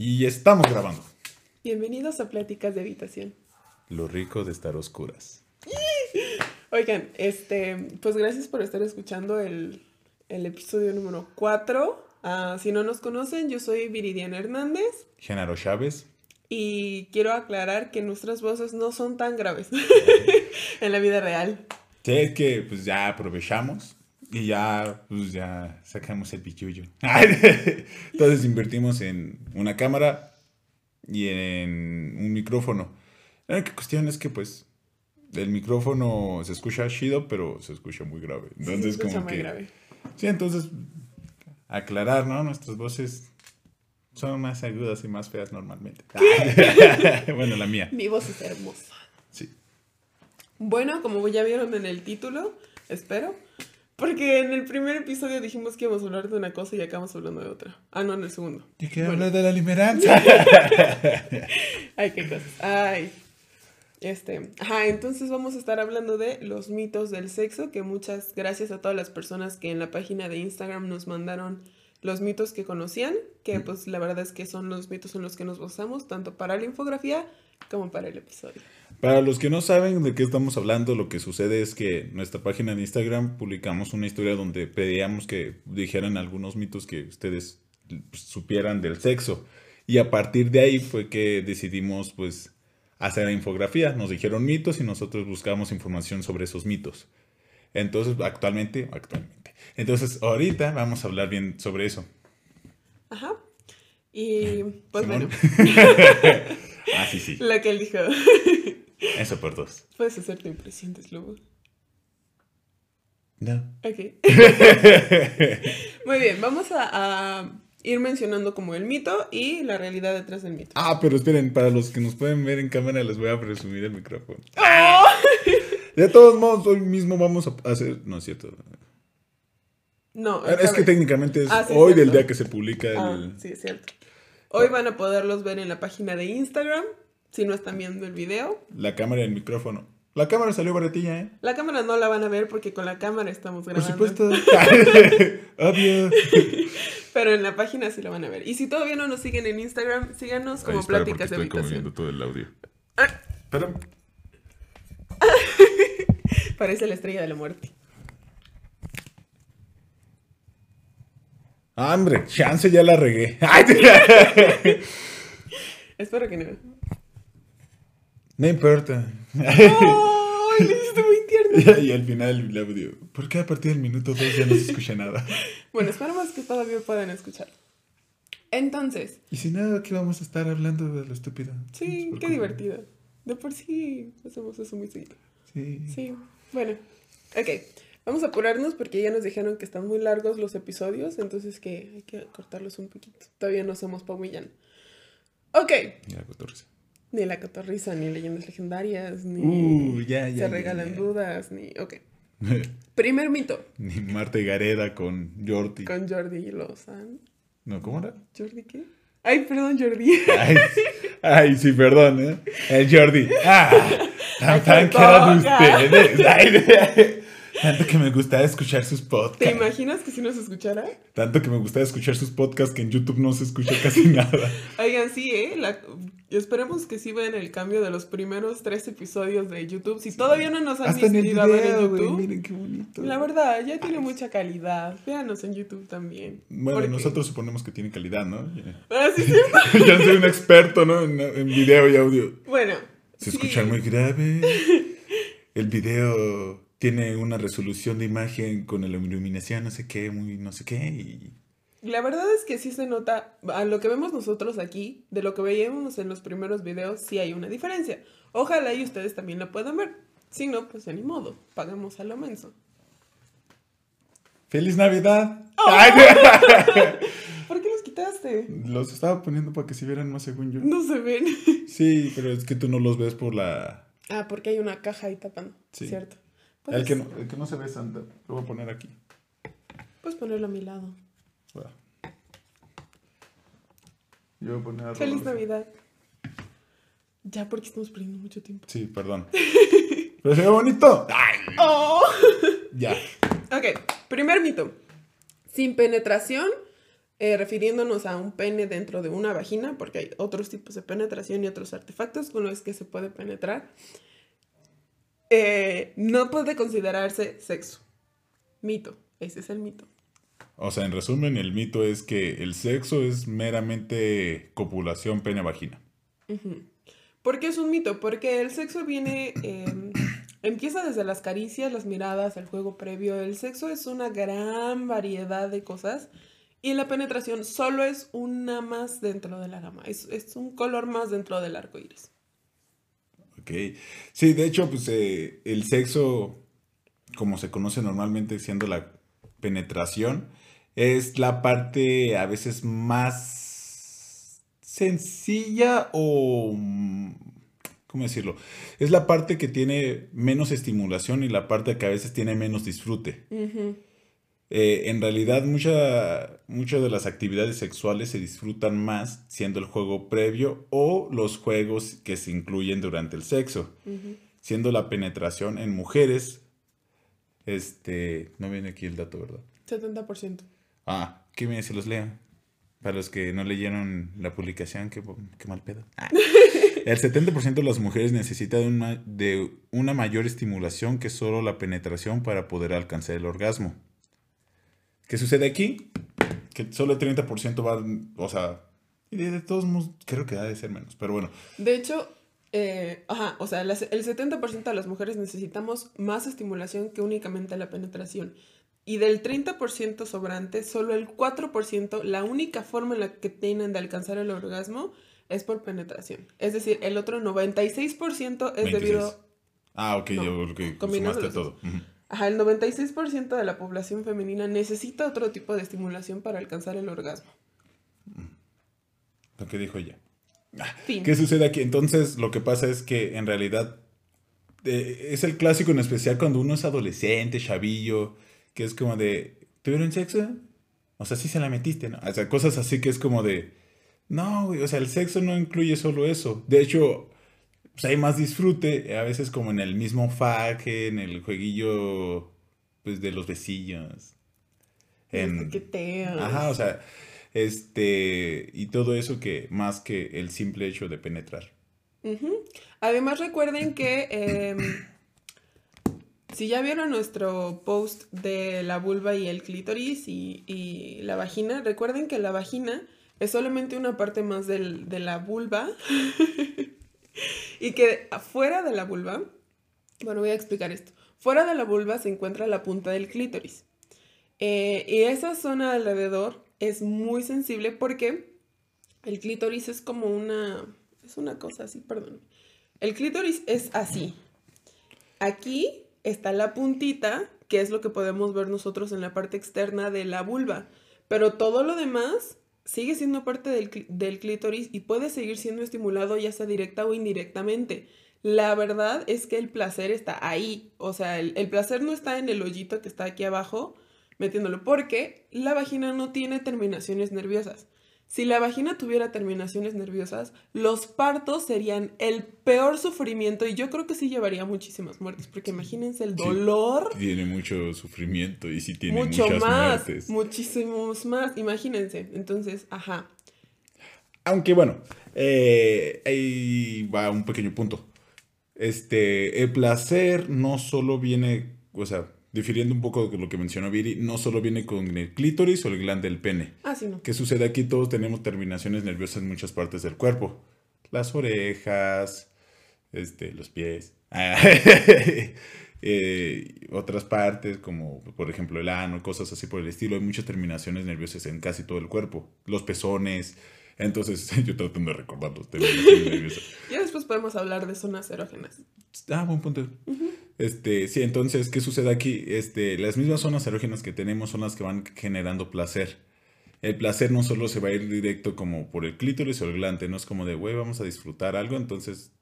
Y estamos grabando. Bienvenidos a Pláticas de Habitación. Lo rico de estar oscuras. Oigan, este, pues gracias por estar escuchando el, el episodio número 4. Ah, si no nos conocen, yo soy Viridiana Hernández Genaro Chávez. y quiero aclarar que nuestras voces no son tan graves en la vida real. Sí, es que pues ya aprovechamos y ya pues ya sacamos el pichullo. Entonces invertimos en una cámara y en un micrófono. La única cuestión es que pues el micrófono se escucha chido, pero se escucha muy grave. Sí, se Entonces escucha como muy que grave. Sí, entonces aclarar, ¿no? Nuestras voces son más agudas y más feas normalmente. bueno, la mía. Mi voz es hermosa. Sí. Bueno, como ya vieron en el título, espero. Porque en el primer episodio dijimos que íbamos a hablar de una cosa y acabamos hablando de otra. Ah, no, en el segundo. ¿Y qué Bueno. habla de la limeranza? Ay, qué cosas. Ay. Este, ajá, entonces vamos a estar hablando de los mitos del sexo, que muchas gracias a todas las personas que en la página de Instagram nos mandaron los mitos que conocían, que pues la verdad es que son los mitos en los que nos basamos, tanto para la infografía como para el episodio. Para los que no saben de qué estamos hablando, lo que sucede es que en nuestra página de Instagram publicamos una historia donde pedíamos que dijeran algunos mitos que ustedes pues, supieran del sexo. Y a partir de ahí fue que decidimos pues hacer la infografía. Nos dijeron mitos y nosotros buscamos información sobre esos mitos. Entonces, actualmente, actualmente. Entonces, ahorita vamos a hablar bien sobre eso. Ajá. Y pues Simón. bueno, Ah, sí, sí. lo que él dijo. Eso por dos. Puedes hacer tu impresión de Slobo. No. Ok. Muy bien, vamos a, a ir mencionando como el mito y la realidad detrás del mito. Ah, pero esperen, para los que nos pueden ver en cámara les voy a presumir el micrófono. ¡Oh! De todos modos, hoy mismo vamos a hacer... No es cierto. No, Es que cabe- técnicamente es Ah, sí, hoy del día que se publica Ah, el... sí, es cierto. Hoy van a poderlos ver en la página de Instagram, si no están viendo el video. la cámara y el micrófono. La cámara salió baratilla, ¿eh? La cámara no la van a ver porque con la cámara estamos Por grabando. supuesto. Obvio. Pero en la página sí la van a ver. Y si todavía no nos siguen en Instagram, síganos como Pláticas de Habitación. todo el audio. Ah, Pero... parece la estrella de la muerte. Ah, hombre, chance ya la regué. Ay, Espero que no. No importa. ¡Ay, lo hiciste muy tierno! y al final el audio. ¿Por qué a partir del minuto 2 ya no se escucha nada? Bueno, esperamos que todavía puedan escuchar. Entonces, Y si no, aquí vamos a estar hablando de lo estúpido. sí, qué divertido. De por sí hacemos eso muy seguido. Sí. Sí, bueno. Ok, vamos a apurarnos porque ya nos dijeron que están muy largos los episodios, entonces que hay que cortarlos un poquito. Todavía no somos Pau Millán. Ok, Mira, cotorriza. Ni la cotorriza, ni leyendas legendarias, ni Uh, ya, ya. se regalan ya. dudas, ni... Ok. Primer mito Ni Marta y Gareda con Jordi. con Jordi Lozano. No, ¿cómo era? ¿Jordi qué? Ay, perdón, Jordi. Ay, ay, sí, perdón, ¿eh? El Jordi. Ah, tan qué que era de poca. ustedes. Ay, tanto que me gustaba escuchar sus ¿Te podcasts. imaginas que si nos escuchara? Tanto que me gustaba escuchar sus podcasts que en YouTube no se escucha casi nada. Oigan, sí, ¿eh? La- Esperemos que sí vean el cambio de los primeros tres episodios de YouTube. Si todavía no nos han Hasta en el decidido a ver en video. YouTube, Miren qué bonito. la verdad, ya tiene mucha calidad. Véanos en YouTube también. Bueno, nosotros suponemos que tiene calidad, ¿no? Ah, sí, ya soy un experto, ¿no? En, en video y audio. Bueno. Se sí. escucha muy grave. El video tiene una resolución de imagen con la iluminación, no sé qué, muy no sé qué. Y La verdad es que sí se nota, a lo que vemos nosotros aquí, de lo que veíamos en los primeros videos, sí hay una diferencia. Ojalá y ustedes también lo puedan ver. Si no, pues ni modo, pagamos a lo menso. ¡Feliz Navidad! Oh. Ay, ¿Por qué los quitaste? los estaba poniendo para que se vieran más según yo. No se ven. Sí, pero es que tú no los ves por la... Ah, porque hay una caja ahí tapando. Sí. Cierto. El Puedes, que, no, el que no se ve Santa. Lo voy a poner aquí. puedes ponerlo a mi lado. Va. Yo voy a poner a Feliz. Navidad. Ya, porque estamos perdiendo mucho tiempo. Sí, perdón. Pero se ve bonito. Ay, ¡Oh! ya. Ok, primer mito. Sin penetración eh, refiriéndonos a un pene dentro de una vagina, porque hay otros tipos de penetración y otros artefactos con los que se puede penetrar, eh, no puede considerarse sexo. Mito, ese es el mito. O sea, en resumen, el mito es que el sexo es meramente copulación pene-vagina. ¿Por qué es un mito? Porque el sexo viene, em, empieza desde las caricias, las miradas, el juego previo. El sexo es una gran variedad de cosas y la penetración solo es una más dentro de la gama. Es, un color más dentro del arco iris. Ok. Sí, de hecho, pues eh, el sexo, como se conoce normalmente siendo la penetración, es la parte a veces más sencilla o... ¿Cómo decirlo? Es la parte que tiene menos estimulación y la parte que a veces tiene menos disfrute. Eh, en realidad muchas de las actividades sexuales se disfrutan más siendo el juego previo o los juegos que se incluyen durante el sexo. Siendo la penetración en mujeres, este, no viene aquí el dato, ¿verdad? 70%. Ah, ¿qué me se los lean? Para los que no leyeron la publicación, qué, mal pedo. Ah. El 70% de las mujeres necesita de una, de una mayor estimulación que solo la penetración para poder alcanzar el orgasmo. ¿Qué sucede aquí? Que solo el 30% va, o sea, y de todos modos creo que debe ser menos, pero bueno. De hecho, eh, ajá, o sea, el 70% de las mujeres necesitamos más estimulación que únicamente la penetración. Y del 30% sobrante, solo el 4%, la única forma en la que tienen de alcanzar el orgasmo es por penetración. Es decir, el otro 96% es debido... Ah, ok, yo creo que sumaste todo. Ajá, el 96% de la población femenina necesita otro tipo de estimulación para alcanzar el orgasmo. Lo que dijo ella. Ah, ¿Qué sucede aquí? Entonces, lo que pasa es que en realidad eh, es el clásico en especial cuando uno es adolescente, chavillo, que es como de, ¿tuvieron sexo? O sea, sí se la metiste, ¿no? O sea, cosas así que es como de, no, güey, o sea, el sexo no incluye solo eso. De hecho, pues hay más disfrute, a veces como en el mismo faje, en el jueguillo, pues, de los besillos. En... Ajá, o sea, este, y todo eso que más que el simple hecho de penetrar. Además recuerden que em, si ya vieron nuestro post de la vulva y el clítoris y, la vagina, recuerden que la vagina es solamente una parte más de la vulva y que afuera de la vulva, bueno, voy a explicar esto, fuera de la vulva se encuentra la punta del clítoris. Eh, y esa zona alrededor es muy sensible porque el clítoris es como una, es una cosa así, perdón. El clítoris es así. Aquí está la puntita, que es lo que podemos ver nosotros en la parte externa de la vulva. Pero todo lo demás sigue siendo parte del, clítoris y puede seguir siendo estimulado ya sea directa o indirectamente. La verdad es que el placer está ahí. O sea, el, el placer no está en el hoyito que está aquí abajo metiéndolo, porque la vagina no tiene terminaciones nerviosas. Si la vagina tuviera terminaciones nerviosas, los partos serían el peor sufrimiento y yo creo que sí llevaría muchísimas muertes, porque imagínense el dolor. tiene mucho sufrimiento y sí tiene mucho muchas más, muchísimos más, imagínense. Entonces, ajá. Aunque bueno, eh, ahí va un pequeño punto. Este, el placer no solo viene, o sea, difiriendo un poco de lo que mencionó Viri, no solo viene con el clítoris o el glande del pene. Ah, sí, no. ¿Qué sucede aquí? Todos tenemos terminaciones nerviosas en muchas partes del cuerpo. Las orejas, este, los pies. Eh, otras partes, como por ejemplo el ano, cosas así por el estilo. Hay muchas terminaciones nerviosas en casi todo el cuerpo. Los pezones. Entonces, yo tratando de recordar los terminaciones nerviosas. Ya después podemos hablar de zonas erógenas. Ah, buen punto. Este, sí, entonces, ¿qué sucede aquí? Este, las mismas zonas erógenas que tenemos son las que van generando placer. El placer no solo se va a ir directo como por el clítoris o el glande, no es como de, güey, vamos a disfrutar algo, entonces...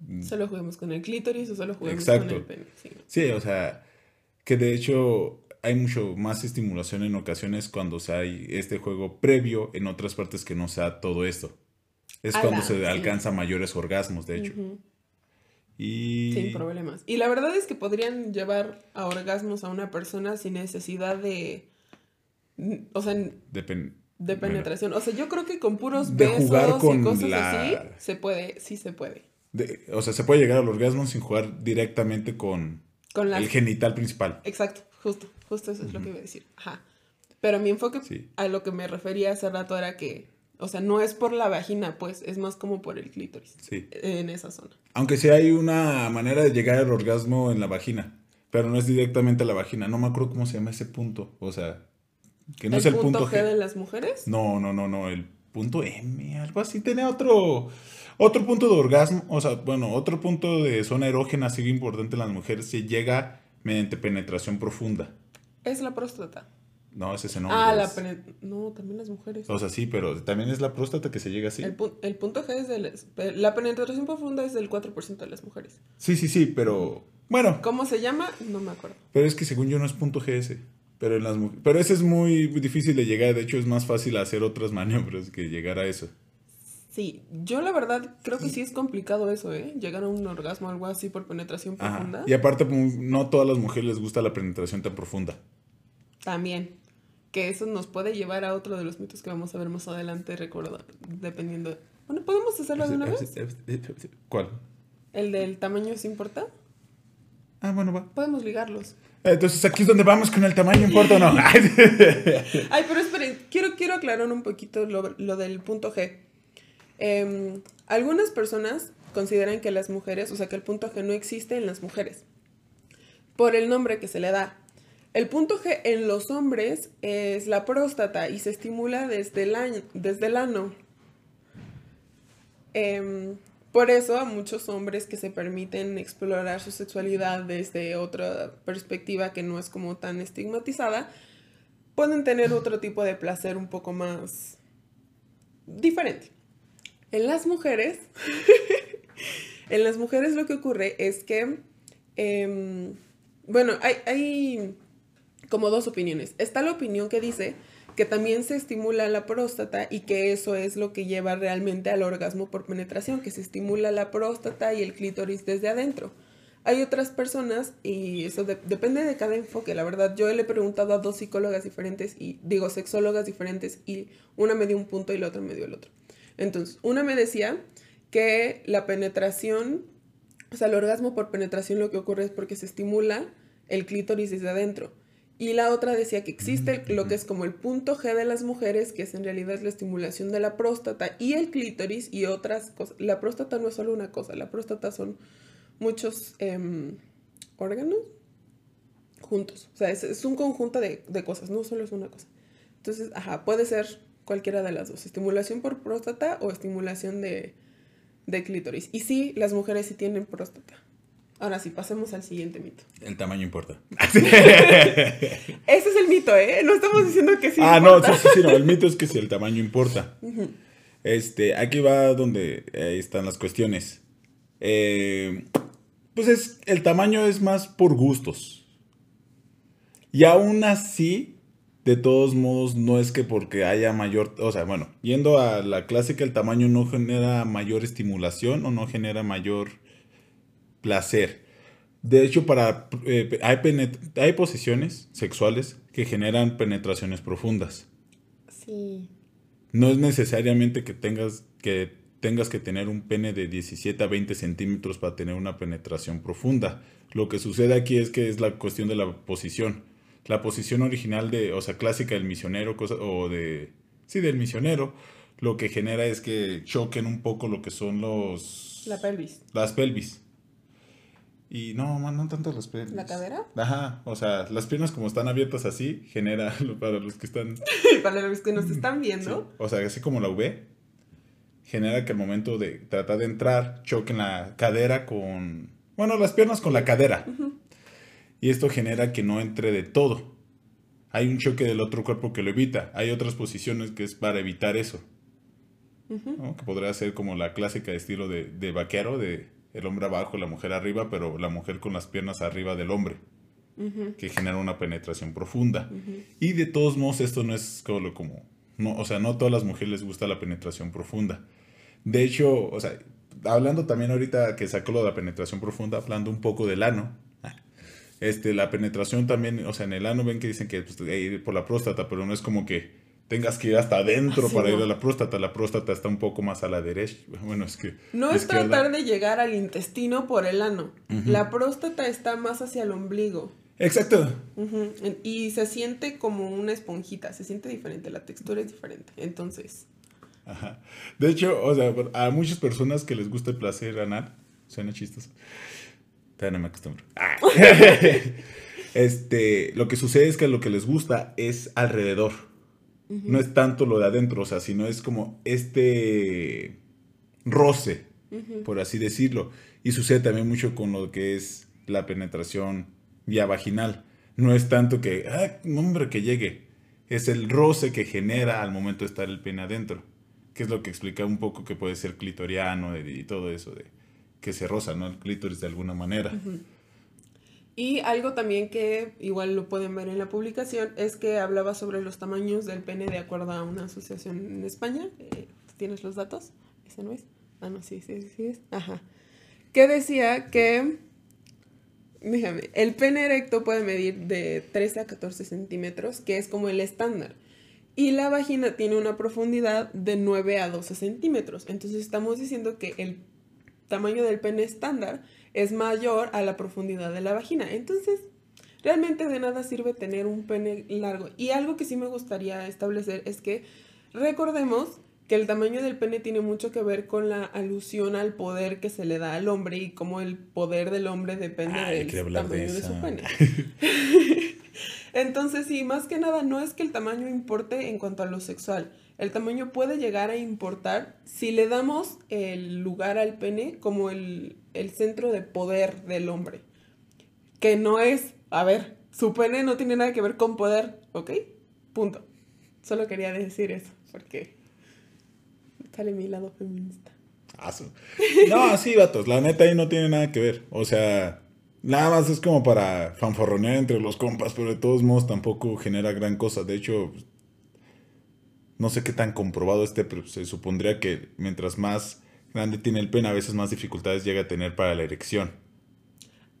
Mm. Solo juguemos con el clítoris o solo juguemos con el pene. Sí. sí, o sea, que de hecho hay mucho más estimulación en ocasiones cuando se hay este juego previo en otras partes que no sea todo esto. Es cuando se alcanza mayores orgasmos, de hecho. Sin problemas. Y la verdad es que podrían llevar a orgasmos a una persona sin necesidad de... O sea... de, de penetración. O sea, yo creo que con puros besos y cosas así se puede, sí se puede. o sea, se puede llegar al orgasmo sin jugar directamente con, el genital principal. Exacto, justo, justo eso es lo que iba a decir. Ajá. Pero mi enfoque a lo que me refería hace rato era que, o sea, no es por la vagina, pues, es más como por el clítoris. Sí. En esa zona. Aunque sí hay una manera de llegar al orgasmo en la vagina, pero no es directamente a la vagina. No me acuerdo cómo se llama ese punto. O sea, que no es el punto G, de las mujeres? No, no, no, no, el punto M, algo así. Tiene otro, otro punto de orgasmo, o sea, bueno, otro punto de zona erógena así importante en las mujeres se llega mediante penetración profunda. Es la próstata. No, ese es ese Ah, la penetración. No, también las mujeres. O sea, sí, pero también es la próstata que se llega así. El, el punto G es de... La penetración profunda es del 4% de las mujeres. Sí, sí, sí, pero... Bueno. ¿Cómo se llama? No me acuerdo. Pero es que según yo no es punto GS. Pero, en las, pero ese es muy difícil de llegar. De hecho, es más fácil hacer otras maniobras que llegar a eso. Sí, yo la verdad creo que sí es complicado eso, ¿eh? Llegar a un orgasmo o algo así por penetración profunda. Y aparte, pues, no a todas las mujeres les gusta la penetración tan profunda. También. Que eso nos puede llevar a otro de los mitos que vamos a ver más adelante, recuerdo, dependiendo. Bueno, ¿podemos hacerlo de una vez? ¿Cuál? ¿El del tamaño se importa? Ah, bueno, va. Podemos ligarlos. Entonces aquí es donde vamos con el tamaño, ¿importa o no? Ay, pero esperen, quiero, quiero aclarar un poquito lo, del punto G. Em, algunas personas consideran que las mujeres, o sea, que el punto G no existe en las mujeres, por el nombre que se le da. El punto G en los hombres es la próstata y se estimula desde el, el ano. Eh, por eso a muchos hombres que se permiten explorar su sexualidad desde otra perspectiva que no es como tan estigmatizada, pueden tener otro tipo de placer un poco más diferente. En las mujeres, en las mujeres lo que ocurre es que, em, bueno, hay, hay como dos opiniones. Está la opinión que dice que también se estimula la próstata y que eso es lo que lleva realmente al orgasmo por penetración, que se estimula la próstata y el clítoris desde adentro. Hay otras personas, y eso depende de cada enfoque, la verdad, yo le he preguntado a dos psicólogas diferentes, y digo sexólogas diferentes, y una me dio un punto y la otra me dio el otro. Entonces, una me decía que la penetración, o sea, el orgasmo por penetración lo que ocurre es porque se estimula el clítoris desde adentro y la otra decía que existe lo que es como el punto G de las mujeres, que es en realidad la estimulación de la próstata y el clítoris y otras cosas. La próstata no es solo una cosa, la próstata son muchos em, órganos juntos. O sea, es, un conjunto de, cosas, no solo es una cosa. Entonces, ajá, puede ser cualquiera de las dos, estimulación por próstata o estimulación de, de clítoris. Y sí, las mujeres sí tienen próstata. Ahora sí, pasemos al siguiente mito. El tamaño importa. Ese es el mito, ¿eh? No estamos diciendo que sí. Ah, no, sí, sí, sí, no. El mito es que si el tamaño importa. Este, aquí va donde están las cuestiones. Eh, pues es, el tamaño es más por gustos. Y aún así, de todos modos, no es que porque haya mayor, o sea, bueno, yendo a la clásica, el tamaño no genera mayor estimulación o no genera mayor placer. De hecho, para, eh, hay, hay posiciones sexuales que generan penetraciones profundas. Sí. No es necesariamente que tengas que, tengas que tener un pene de 17 a 20 centímetros para tener una penetración profunda. Lo que sucede aquí es que es la cuestión de la posición. La posición original de, o sea, clásica del misionero, cosa, o de, sí, del misionero, lo que genera es que choquen un poco lo que son los... La pelvis. Las pelvis. Y no, no tanto las piernas. ¿La cadera? Ajá, o sea, las piernas como están abiertas así, genera para los que están... para los que nos están viendo. O sea, así como la V, genera que al momento de tratar de entrar, choquen la cadera con... Bueno, las piernas con la cadera. Y esto genera que no entre de todo. Hay un choque del otro cuerpo que lo evita. Hay otras posiciones que es para evitar eso. Que podría ser como la clásica estilo de, de vaquero, de el hombre abajo, la mujer arriba, pero la mujer con las piernas arriba del hombre, que genera una penetración profunda. Y de todos modos, esto no es como, como no, o sea, no a todas las mujeres les gusta la penetración profunda. De hecho, o sea, hablando también ahorita que sacó lo de la penetración profunda, hablando un poco del ano, este, la penetración también, o sea, en el ano ven que dicen que pues, por la próstata, pero no es como que tengas que ir hasta adentro para ir a la próstata. La próstata está un poco más a la derecha. Bueno, es que... No es tratar de llegar al intestino por el ano. La próstata está más hacia el ombligo. Exacto. Y se siente como una esponjita, se siente diferente, la textura es diferente. Entonces... Ajá. De hecho, o sea, a muchas personas que les gusta el placer anal, suena chistoso. Todavía no me acostumbro. Ah. este, lo que sucede es que lo que les gusta es alrededor. No es tanto lo de adentro, o sea, sino es como este roce, por así decirlo. Y sucede también mucho con lo que es la penetración vía vaginal. No es tanto que, ah, hombre, que llegue. Es el roce que genera al momento de estar el pene adentro. Que es lo que explica un poco que puede ser clitoriano y todo eso, de que se roza, ¿no? El clítoris de alguna manera. Y algo también que igual lo pueden ver en la publicación es que hablaba sobre los tamaños del pene de acuerdo a una asociación en España. Eh, ¿Tienes los datos? ¿Ese no es? Ah, no, sí, sí, sí es. Ajá. Que decía que, déjame, el pene erecto puede medir de 13 a 14 centímetros, que es como el estándar. Y la vagina tiene una profundidad de 9 a 12 centímetros. Entonces estamos diciendo que el tamaño del pene estándar es mayor a la profundidad de la vagina. Entonces, realmente de nada sirve tener un pene largo. Y algo que sí me gustaría establecer es que recordemos que el tamaño del pene tiene mucho que ver con la alusión al poder que se le da al hombre y cómo el poder del hombre depende del tamaño de, su pene. Entonces, sí, más que nada, no es que el tamaño importe en cuanto a lo sexual. El tamaño puede llegar a importar si le damos el lugar al pene como el, el centro de poder del hombre. Que no es, a ver, su pene no tiene nada que ver con poder, ¿ok? Punto. Solo quería decir eso, porque sale mi lado feminista. No, sí, vatos, la neta ahí no tiene nada que ver. O sea, nada más es como para fanforronear entre los compas, pero de todos modos tampoco genera gran cosa. De hecho, no sé qué tan comprobado esté, pero se supondría que mientras más grande tiene el pene, a veces más dificultades llega a tener para la erección.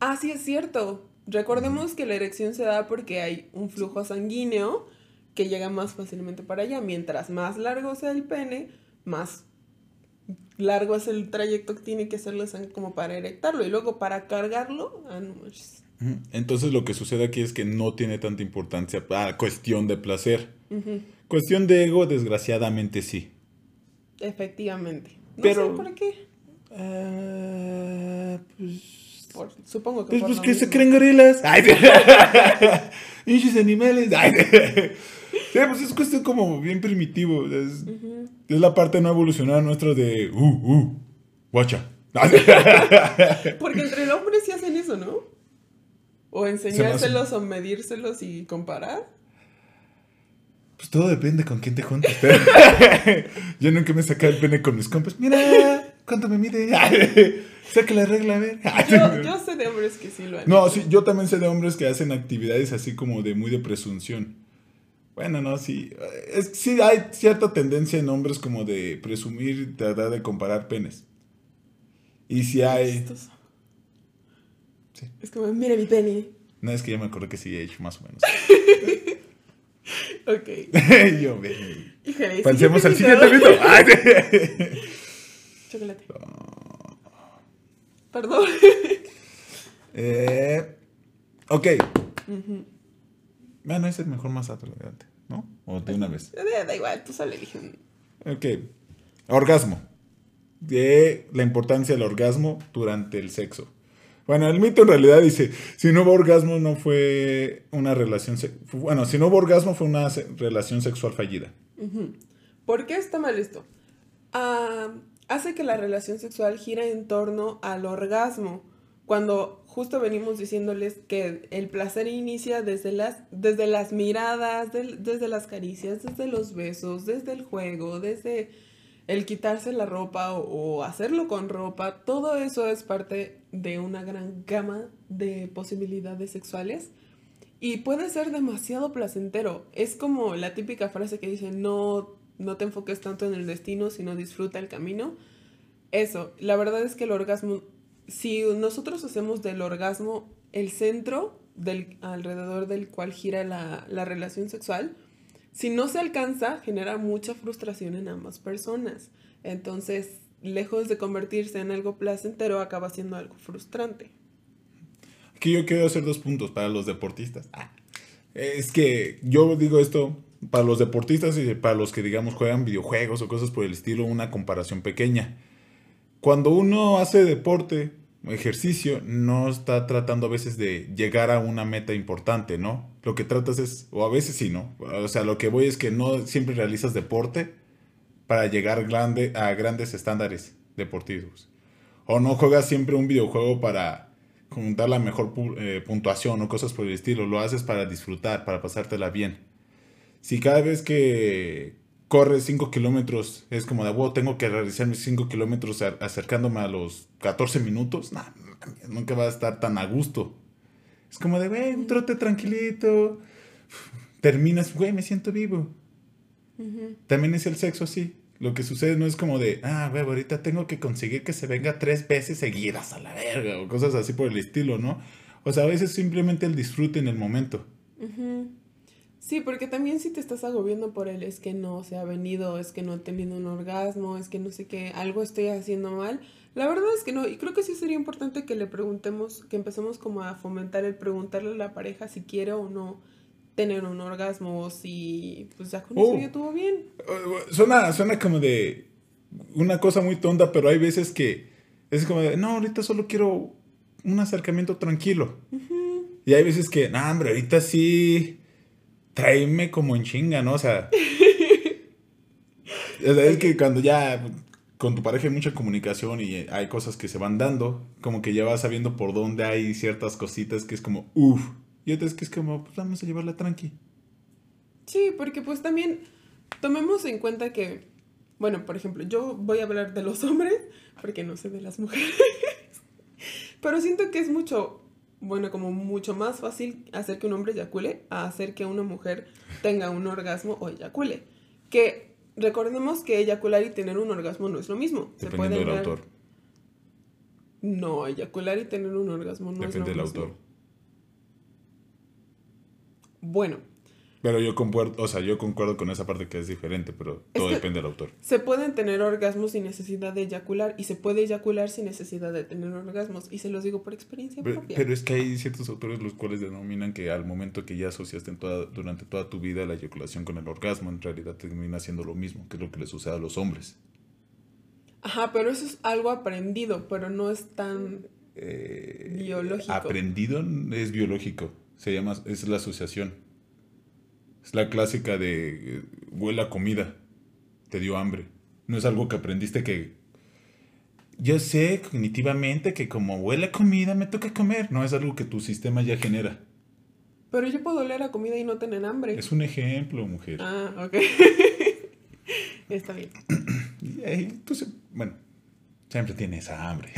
Ah, sí, es cierto. Recordemos que la erección se da porque hay un flujo sanguíneo que llega más fácilmente para allá. Mientras más largo sea el pene, más largo es el trayecto que tiene que hacerlo como para erectarlo. Y luego para cargarlo, ah, no Entonces lo que sucede aquí es que no tiene tanta importancia para cuestión de placer. Cuestión de ego, desgraciadamente sí. Efectivamente. No Pero, sé por qué. Uh, pues, supongo que. Pues, pues que se creen gorilas. ¡Ay! Animales. ¡Ay! Sí, pues es cuestión como bien primitivo. Es, es la parte no evolucionada nuestra de. ¡Uh, uh! ¡Guacha! Porque entre el hombre sí hacen eso, ¿no? O enseñárselos o medírselos y comparar. Pues todo depende con quién te juntas. Yo nunca me saca el pene con mis compas. Mira, ¿cuánto me mide? Saca la regla, a ver. Yo, sé de hombres que sí lo hacen. No, sí, yo también sé de hombres que hacen actividades así como de muy de presunción. Bueno, no, sí. Es, sí hay cierta tendencia en hombres como de presumir, tratar de comparar penes. Y si hay... Sí. Es como, mira mi pene. No, es que ya me acuerdo que sí he hecho más o menos. Ok. Yo. Híjole. Pasemos al siguiente mito. Chocolate. Perdón. eh, ok. Bueno, es el mejor más adelante, ¿no? O de una vez. Da, igual, tú solo eliges. Ok. Orgasmo. De la importancia del orgasmo durante el sexo. Bueno, el mito en realidad dice, si no hubo orgasmo no fue una relación, bueno, si no hubo orgasmo fue una relación sexual fallida. ¿Por qué está mal esto? Ah, hace que la relación sexual gira en torno al orgasmo, cuando justo venimos diciéndoles que el placer inicia desde las, desde las miradas, desde las caricias, desde los besos, desde el juego, desde el quitarse la ropa o, hacerlo con ropa, todo eso es parte de una gran gama de posibilidades sexuales y puede ser demasiado placentero. Es como la típica frase que dice, no, no te enfoques tanto en el destino, sino disfruta el camino. Eso, la verdad es que el orgasmo, si nosotros hacemos del orgasmo el centro del, alrededor del cual gira la, la relación sexual, si no se alcanza, genera mucha frustración en ambas personas. Entonces, lejos de convertirse en algo placentero, acaba siendo algo frustrante. Aquí yo quiero hacer dos puntos para los deportistas. Ah, es que yo digo esto para los deportistas y para los que, digamos, juegan videojuegos o cosas por el estilo, una comparación pequeña. Cuando uno hace deporte, ejercicio, no está tratando a veces de llegar a una meta importante, ¿no? Lo que tratas es, o a veces sí, ¿no? O sea, lo que voy es que no siempre realizas deporte para llegar grande, a grandes estándares deportivos. O no juegas siempre un videojuego para juntar la mejor eh, puntuación o cosas por el estilo. Lo haces para disfrutar, para pasártela bien. Si cada vez que corres 5 kilómetros es como de, wow, tengo que realizar mis 5 kilómetros acercándome a los 14 minutos, nunca va a estar tan a gusto. Es como de, güey, un trote tranquilito. Terminas, güey, me siento vivo. También es el sexo así. Lo que sucede no es como de, ah, güey, ahorita tengo que conseguir que se venga tres veces seguidas a la verga o cosas así por el estilo, ¿no? O sea, a veces simplemente el disfrute en el momento. Sí, porque también si te estás agobiando por él, es que no se ha venido, es que no he tenido un orgasmo, es que no sé qué, algo estoy haciendo mal. La verdad es que no, y creo que sí sería importante que le preguntemos, que empecemos como a fomentar el preguntarle a la pareja si quiere o no tener un orgasmo o si pues ya con eso oh. ya estuvo bien. Suena, suena como de una cosa muy tonta, pero hay veces que es como de, no, ahorita solo quiero un acercamiento tranquilo. Y hay veces que, no, hombre, ahorita sí, tráeme como en chinga, ¿no? O sea, es que cuando ya con tu pareja hay mucha comunicación y hay cosas que se van dando, como que ya vas sabiendo por dónde hay ciertas cositas que es como, uff y otras que es como, pues vamos a llevarla tranqui. Sí, porque pues también tomemos en cuenta que, bueno, por ejemplo, yo voy a hablar de los hombres, porque no sé de las mujeres. Pero siento que es mucho, bueno, como mucho más fácil hacer que un hombre eyacule a hacer que una mujer tenga un orgasmo o eyacule. Que recordemos que eyacular y tener un orgasmo no es lo mismo. Dependiendo del autor. No, eyacular y tener un orgasmo no es lo mismo. Depende del autor. Bueno. Pero yo concuerdo, o sea, yo concuerdo con esa parte que es diferente, pero todo depende del autor. Se pueden tener orgasmos sin necesidad de eyacular y se puede eyacular sin necesidad de tener orgasmos y se los digo por experiencia propia. Pero es que hay ciertos autores los cuales denominan que al momento que ya asociaste toda, durante toda tu vida la eyaculación con el orgasmo, en realidad termina siendo lo mismo, que es lo que le sucede a los hombres. Ajá, pero eso es algo aprendido, pero no es tan eh, biológico. Aprendido es biológico. Se llama, es la asociación. Es la clásica de eh, huele a comida, te dio hambre. No es algo que aprendiste que yo sé cognitivamente que como huele a comida me toca comer. No es algo que tu sistema ya genera. Pero yo puedo oler a comida y no tener hambre. Es un ejemplo, mujer. Ah, ok. Está bien. Entonces, bueno, siempre tienes hambre.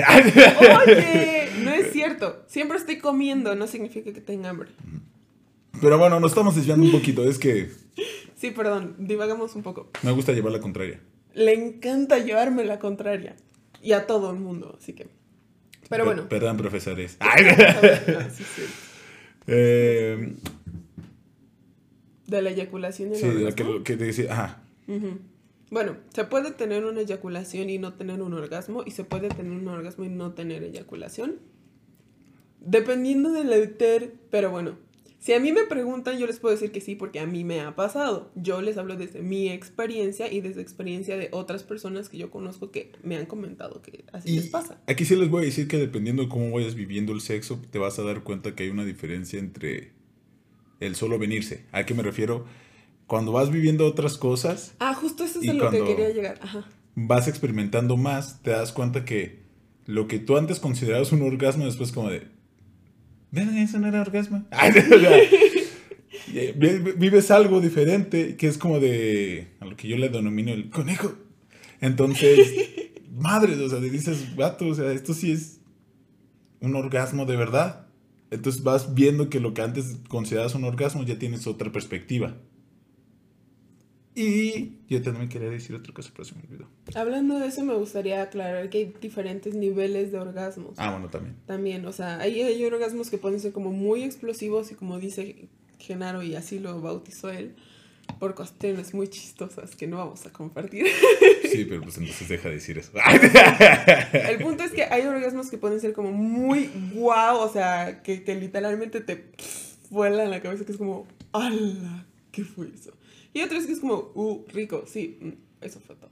Oye, no es cierto. Siempre estoy comiendo, no significa que tenga hambre. Pero bueno, nos estamos desviando un poquito, es que... Sí, perdón, divagamos un poco. Me gusta llevar la contraria. Le encanta llevarme la contraria. Y a todo el mundo, así que... Pero bueno. Perdón, profesores. Eh, de la eyaculación y Sí, la que, que, te decía, ajá. Bueno, se puede tener una eyaculación y no tener un orgasmo, y se puede tener un orgasmo y no tener eyaculación. Dependiendo del ether, pero bueno, si a mí me preguntan, yo les puedo decir que sí, porque a mí me ha pasado. Yo les hablo desde mi experiencia y desde experiencia de otras personas que yo conozco que me han comentado que así les pasa. Aquí sí les voy a decir que dependiendo de cómo vayas viviendo el sexo, te vas a dar cuenta que hay una diferencia entre el solo venirse. ¿A qué me refiero? cuando vas viviendo otras cosas. Ah, justo eso es a lo que quería llegar. Ajá. Vas experimentando más, te das cuenta que lo que tú antes considerabas un orgasmo, después como de. Ven, eso no era orgasmo. vives algo diferente que es como de. a lo que yo le denomino el conejo. Entonces, madre, o sea, le dices, gato, o sea, esto sí es un orgasmo de verdad. Entonces vas viendo que lo que antes considerabas un orgasmo ya tienes otra perspectiva. Y yo también quería decir otra cosa, pero se me olvidó. Hablando de eso, me gustaría aclarar que hay diferentes niveles de orgasmos. Ah, bueno, también. También, o sea, hay, hay orgasmos que pueden ser como muy explosivos y como dice Genaro y así lo bautizó él, por cuestiones muy chistosas que no vamos a compartir. Sí, pero pues entonces deja de decir eso. El punto es que hay orgasmos que pueden ser como muy guau, o sea, que, que literalmente te vuela en la cabeza, que es como, ¡ala! ¿Qué fue eso? Y otros que es como, ¡uh, rico! Sí, mm, eso fue todo.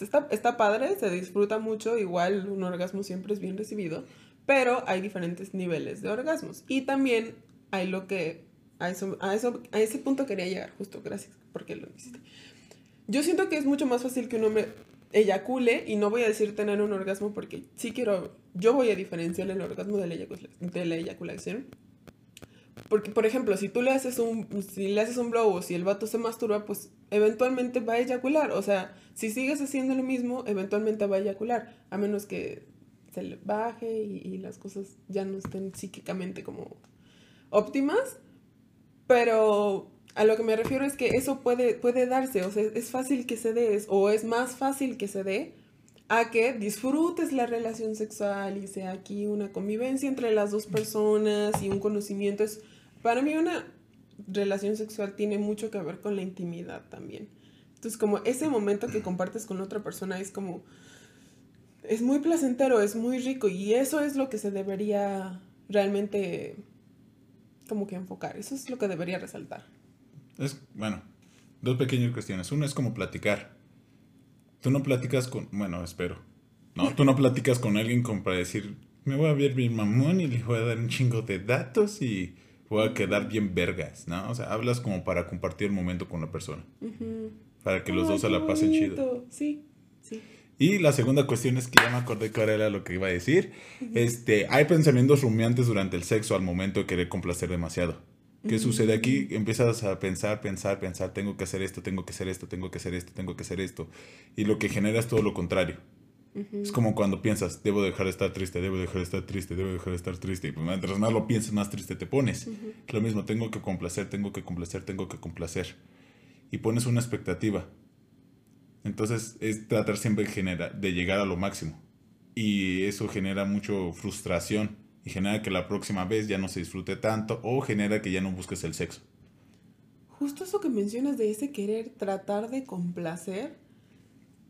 está, está padre, se disfruta mucho, igual un orgasmo siempre es bien recibido, pero hay diferentes niveles de orgasmos. Y también hay lo que a eso, a eso, a ese punto quería llegar, justo, gracias, porque lo hiciste. Yo siento que es mucho más fácil que un hombre eyacule, y no voy a decir tener un orgasmo porque sí quiero, yo voy a diferenciar el orgasmo de la, de la eyaculación. Porque, por ejemplo, si tú le haces un, si le haces un blow o si el vato se masturba, pues eventualmente va a eyacular. O sea, si sigues haciendo lo mismo, eventualmente va a eyacular. A menos que se le baje y, y las cosas ya no estén psíquicamente como óptimas. Pero a lo que me refiero es que eso puede, puede darse, o sea, es fácil que se dé, o es más fácil que se dé a que disfrutes la relación sexual y sea aquí una convivencia entre las dos personas y un conocimiento. Es, para mí una relación sexual tiene mucho que ver con la intimidad también. Entonces, como ese momento que compartes con otra persona es como, es muy placentero, es muy rico y eso es lo que se debería realmente como que enfocar. Eso es lo que debería resaltar. Es, bueno, dos pequeñas cuestiones. Uno es como platicar. Tú no platicas con, bueno, espero. No, tú no platicas con alguien como para decir, me voy a ver bien mamón y le voy a dar un chingo de datos y voy a quedar bien vergas, ¿no? O sea, hablas como para compartir el momento con la persona. Para que los dos se la pasen chido. Sí, sí. Y la segunda cuestión es que ya me acordé que ahora era lo que iba a decir. Este, hay pensamientos rumiantes durante el sexo al momento de querer complacer demasiado. ¿Qué sucede aquí? Empiezas a pensar, pensar, pensar, tengo que hacer esto, tengo que hacer esto, tengo que hacer esto, tengo que hacer esto. Y lo que genera es todo lo contrario. Es como cuando piensas, debo dejar de estar triste, debo dejar de estar triste, debo dejar de estar triste. Y pues mientras más lo piensas, más triste te pones. Lo mismo, tengo que complacer, tengo que complacer, tengo que complacer. Y pones una expectativa. Entonces es tratar siempre de llegar a lo máximo. Y eso genera mucho frustración y genera que la próxima vez ya no se disfrute tanto o genera que ya no busques el sexo. Justo eso que mencionas de ese querer tratar de complacer.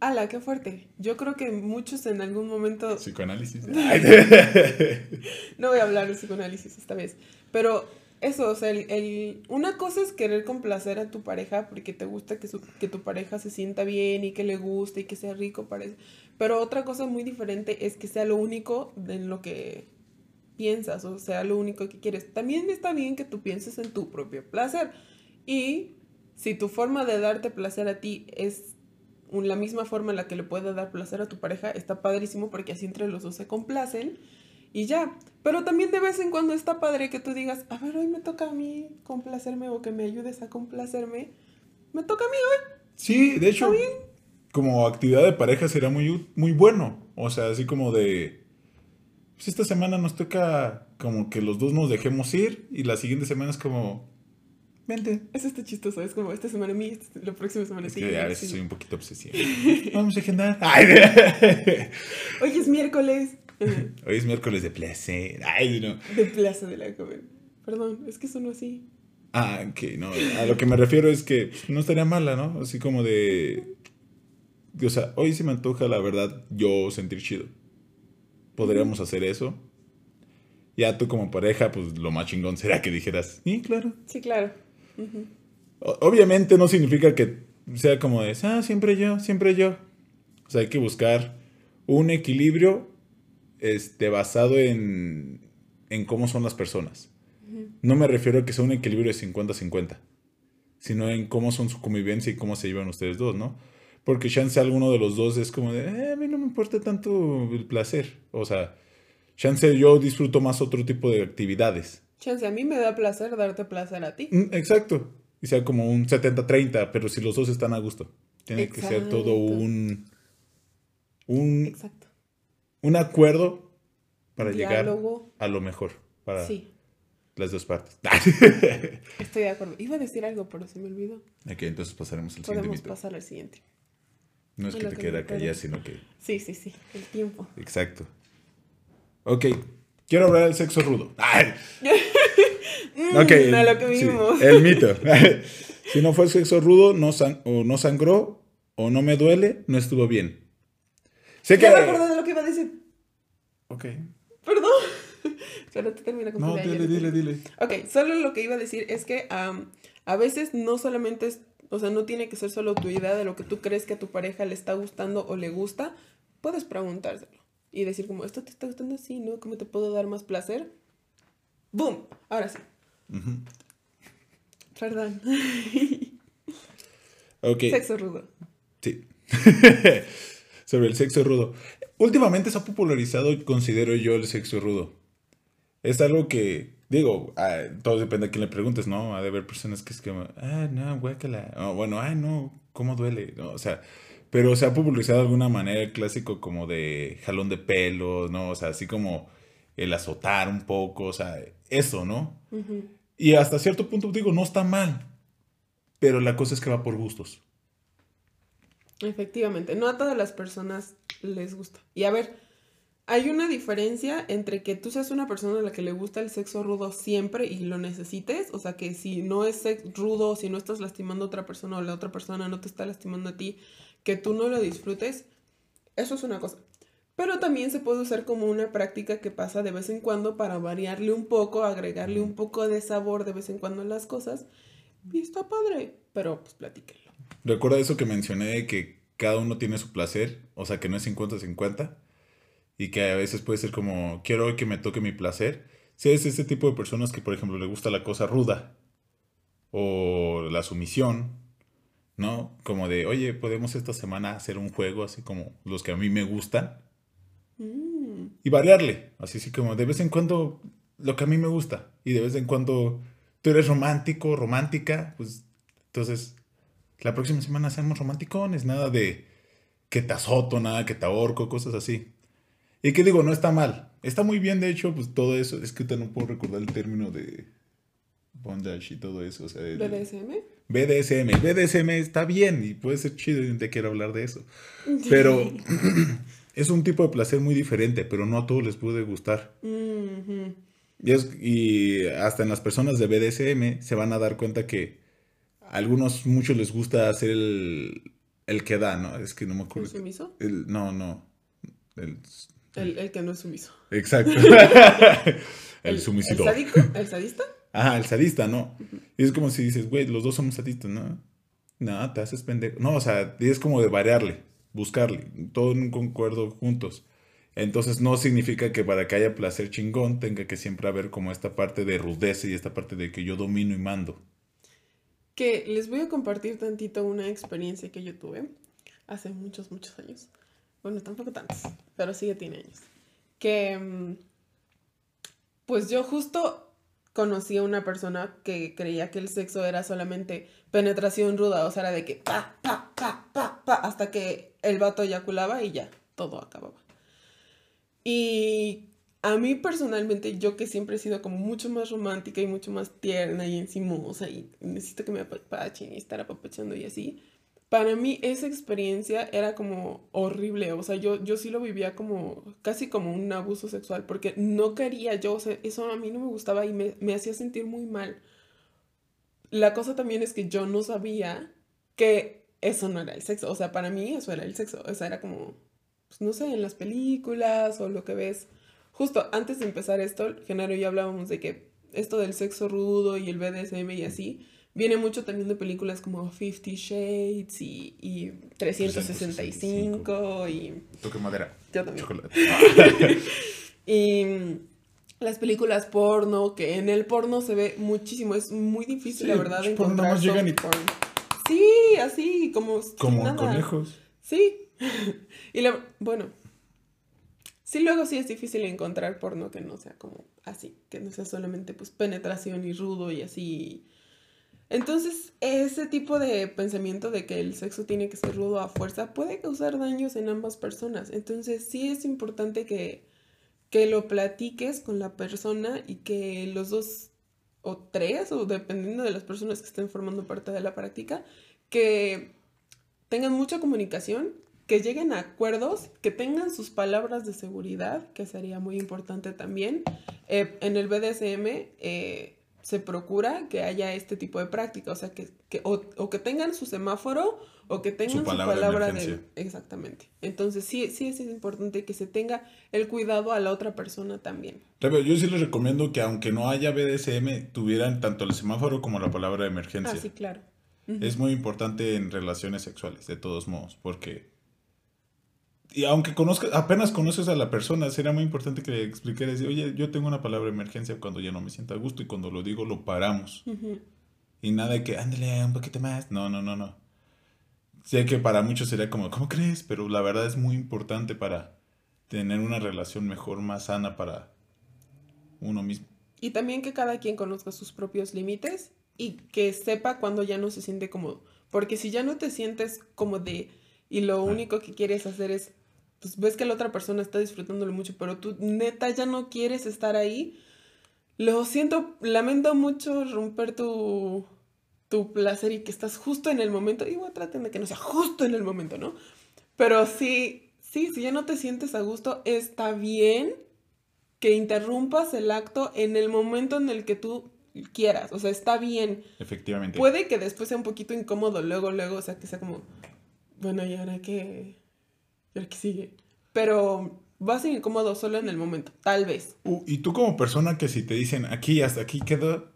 ¡Hala, qué fuerte! Yo creo que muchos en algún momento... Psicoanálisis. no voy a hablar de psicoanálisis esta vez, pero eso, o sea, el, una cosa es querer complacer a tu pareja porque te gusta que, que tu pareja se sienta bien y que le guste y que sea rico, parece. Pero otra cosa muy diferente es que sea lo único en lo que piensas, o sea, lo único que quieres. También está bien que tú pienses en tu propio placer. Y si tu forma de darte placer a ti es la misma forma en la que le puede dar placer a tu pareja, está padrísimo porque así entre los dos se complacen y ya. Pero también de vez en cuando está padre que tú digas, a ver, hoy me toca a mí complacerme o que me ayudes a complacerme. Me toca a mí hoy. Sí, de hecho, como actividad de pareja sería muy, muy bueno. O sea, así como de, pues esta semana nos toca como que los dos nos dejemos ir y la siguiente semana es como, vente. Eso está chistoso, es como esta semana a mí, la próxima semana a ti. a veces soy un poquito obsesivo. Vamos a agendar. Hoy es miércoles. Hoy es miércoles de placer. Ay, no. De placer de la joven. Perdón, es que sonó así. Ah, que no. A lo que me refiero es que no estaría mala, ¿no? Así como de. O sea, hoy se me antoja, la verdad, yo sentir chido. Podríamos hacer eso. Ya tú como pareja, pues lo más chingón será que dijeras, sí, claro. Sí, claro. Obviamente no significa que sea como de, ah, siempre yo, siempre yo. O sea, hay que buscar un equilibrio este, basado en, en cómo son las personas. No me refiero a que sea un equilibrio de 50-50, sino en cómo son su convivencia y cómo se llevan ustedes dos, ¿no? Porque chance alguno de los dos es como de, eh, a mí no me importa tanto el placer. O sea, chance yo disfruto más otro tipo de actividades. Chance, a mí me da placer darte placer a ti. Mm, exacto. Y sea como un 70-30, pero si los dos están a gusto. Tiene que ser todo un... Un, Exacto un acuerdo para llegar a lo mejor para las dos partes. Estoy de acuerdo. Iba a decir algo, pero se me olvidó. Ok, entonces pasaremos al siguiente. Podemos pasar al siguiente. No es que te quede callar, sino que... Sí, sí, sí, el tiempo. Exacto. Ok, quiero hablar del sexo rudo. Mm, ok. lo que vimos. el mito. si no fue sexo rudo, no o no sangró, o no me duele, no estuvo bien. Sé que... me de lo que iba a decir. Ok. Perdón. Pero te termina con No, dile, dile, dile. Ok, solo lo que iba a decir es que a veces no solamente es, o sea, no tiene que ser solo tu idea de lo que tú crees que a tu pareja le está gustando o le gusta. Puedes preguntárselo y decir como, ¿esto te está gustando así, no? ¿Cómo te puedo dar más placer? ¡Boom! Ahora sí. Perdón. ok. Sexo rudo. Sí. Sobre el sexo rudo. Últimamente se ha popularizado, considero yo, el sexo rudo. Es algo que, digo, ah, todo depende de quién le preguntes, ¿no? Ha de haber personas que es que, ah, no, guácala. O bueno, ah, no, ¿cómo duele? o sea, pero se ha popularizado de alguna manera el clásico como de jalón de pelo, ¿no? O sea, así como el azotar un poco, o sea, eso, ¿no? Y hasta cierto punto, digo, no está mal, pero la cosa es que va por gustos. Efectivamente, no a todas las personas les gusta. Y a ver, hay una diferencia entre que tú seas una persona a la que le gusta el sexo rudo siempre y lo necesites, o sea que si no es sexo rudo, si no estás lastimando a otra persona o la otra persona no te está lastimando a ti, que tú no lo disfrutes, eso es una cosa. Pero también se puede usar como una práctica que pasa de vez en cuando para variarle un poco, agregarle un poco de sabor de vez en cuando a las cosas. Y está padre, pero pues platíquenlo. Recuerda eso que mencioné de que cada uno tiene su placer, o sea que no es 50-50 y que a veces puede ser como, quiero que me toque mi placer. Si es ese tipo de personas que, por ejemplo, le gusta la cosa ruda o la sumisión, ¿no? Como de, oye, podemos esta semana hacer un juego así como los que a mí me gustan mm. y variarle, así, así como de vez en cuando lo que a mí me gusta y de vez en cuando tú eres romántico, romántica, pues entonces la próxima semana hacemos romanticones, nada de que te azoto, nada que te ahorco, cosas así. Y que digo, no está mal. Está muy bien, de hecho, pues todo eso. Es que no puedo recordar el término de bondage y todo eso. O sea, ¿BDSM? BDSM. BDSM está bien y puede ser chido y te quiero hablar de eso. Pero es un tipo de placer muy diferente, pero no a todos les puede gustar. y, es, y hasta en las personas de BDSM se van a dar cuenta que a algunos, muchos les gusta hacer el, el que da, ¿no? Es que no me acuerdo. ¿El sumiso? El, no, no. El, el, que no es sumiso. Exacto. el, sumisidor. ¿El ¿El sadista? Ajá, el sadista, ¿no? Y es como si dices, güey, los dos somos sadistas, ¿no? No, te haces pendejo. No, o sea, es como de variarle, buscarle, todo en un concuerdo juntos. Entonces no significa que para que haya placer chingón tenga que siempre haber como esta parte de rudeza y esta parte de que yo domino y mando. Que les voy a compartir tantito una experiencia que yo tuve hace muchos, muchos años. Bueno, tampoco tantos, pero sí que tiene años. Que, mm, pues yo justo conocí a una persona que creía que el sexo era solamente penetración ruda, o sea, era de que pa, pa, pa, pa, pa, hasta que el vato eyaculaba y ya, todo acababa. Y a mí personalmente, yo que siempre he sido como mucho más romántica y mucho más tierna y encimosa y necesito que me apapachen y estar apapachando y así, para mí esa experiencia era como horrible, o sea, yo, yo sí lo vivía como casi como un abuso sexual, porque no quería yo, o sea, eso a mí no me gustaba y me, me hacía sentir muy mal. La cosa también es que yo no sabía que eso no era el sexo, o sea, para mí eso era el sexo, o sea, era como, pues, no sé, en las películas o lo que ves. Justo antes de empezar esto, Genaro y yo hablábamos de que esto del sexo rudo y el BDSM y así, Viene mucho también de películas como Fifty Shades y, y 365 y... Toque madera. Yo también. y las películas porno, que en el porno se ve muchísimo. Es muy difícil, la verdad, encontrar más llegan y... Sí, así, como... Como conejos. Sí. y la... Bueno. Sí, luego sí es difícil encontrar porno que no sea como así, que no sea solamente pues penetración y rudo y así entonces, ese tipo de pensamiento de que el sexo tiene que ser rudo a fuerza puede causar daños en ambas personas. Entonces, sí es importante que, que lo platiques con la persona y que los dos o tres, o dependiendo de las personas que estén formando parte de la práctica, que tengan mucha comunicación, que lleguen a acuerdos, que tengan sus palabras de seguridad, que sería muy importante también. Eh, en el BDSM, eh, se procura que haya este tipo de práctica, o sea, que, que o, que tengan su semáforo o que tengan su palabra, de, Exactamente. Entonces sí, sí es importante que se tenga el cuidado a la otra persona también. Yo sí les recomiendo que aunque no haya BDSM, tuvieran tanto el semáforo como la palabra de emergencia. Ah, sí, claro. Es muy importante en relaciones sexuales, de todos modos, porque y aunque conozcas, apenas conoces a la persona, sería muy importante que le expliques, oye, yo tengo una palabra de emergencia cuando ya no me sienta a gusto y cuando lo digo lo paramos. Y nada de que, ándale un poquito más. No, no, no, no. Sé que para muchos sería como, ¿cómo crees? Pero la verdad es muy importante para tener una relación mejor, más sana para uno mismo. Y también que cada quien conozca sus propios límites y que sepa cuando ya no se siente cómodo. Porque si ya no te sientes como de y lo único que quieres hacer es, pues ves que la otra persona está disfrutándolo mucho, pero tú neta ya no quieres estar ahí, lo siento, lamento mucho romper tu, tu placer y que estás justo en el momento, igual traten de que no sea justo en el momento, ¿no? Pero sí, sí, si ya no te sientes a gusto, está bien que interrumpas el acto en el momento en el que tú quieras, o sea, está bien. Efectivamente. Puede que después sea un poquito incómodo luego, luego, o sea, que sea como, bueno, ¿y ahora qué? ¿Y ahora qué sigue? Pero va a ser incómodo solo en el momento, tal vez. Uh, y tú como persona que si te dicen aquí hasta aquí quedó,